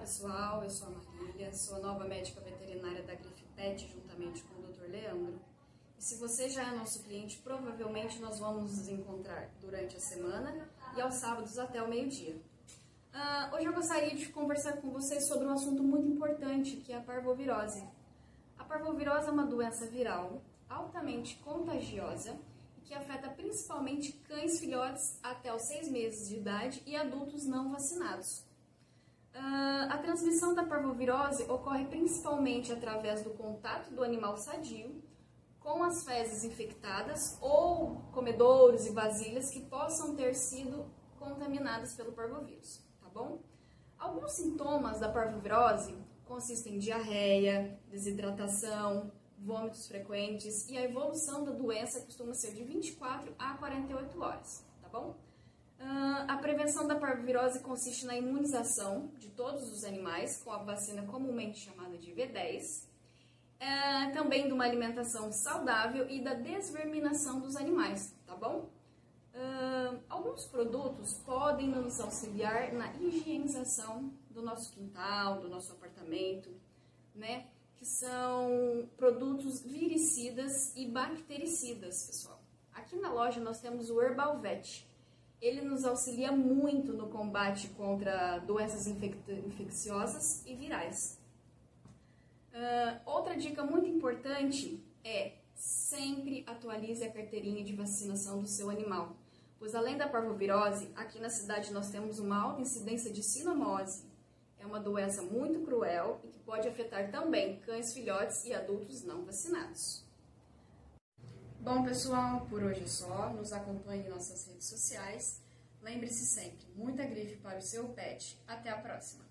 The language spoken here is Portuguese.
pessoal, eu sou a Marília, sou a nova médica veterinária da Grife Pet, juntamente com o Dr. Leandro. E se você já é nosso cliente, provavelmente nós vamos nos encontrar durante a semana e aos sábados até o meio-dia. Uh, hoje eu gostaria de conversar com vocês sobre um assunto muito importante, que é a parvovirose. A parvovirose é uma doença viral altamente contagiosa que afeta principalmente cães filhotes até os seis meses de idade e adultos não vacinados. Uh, transmissão da parvovirose ocorre principalmente através do contato do animal sadio com as fezes infectadas ou comedouros e vasilhas que possam ter sido contaminadas pelo parvovírus, tá bom? Alguns sintomas da parvovirose consistem em diarreia, desidratação, vômitos frequentes e a evolução da doença costuma ser de 24 a 48 horas, tá bom? Uh, a prevenção da parvovirose consiste na imunização de todos os animais com a vacina comumente chamada de V10, uh, também de uma alimentação saudável e da desverminação dos animais, tá bom? Uh, alguns produtos podem nos auxiliar na higienização do nosso quintal, do nosso apartamento, né? Que são produtos viricidas e bactericidas, pessoal. Aqui na loja nós temos o Herbalvet, ele nos auxilia muito no combate contra doenças infecciosas e virais. Uh, outra dica muito importante é sempre atualize a carteirinha de vacinação do seu animal, pois além da parvovirose, aqui na cidade nós temos uma alta incidência de sinomose. É uma doença muito cruel e que pode afetar também cães filhotes e adultos não vacinados. Bom, pessoal, por hoje é só. Nos acompanhe em nossas redes sociais. Lembre-se sempre, muita grife para o seu pet. Até a próxima!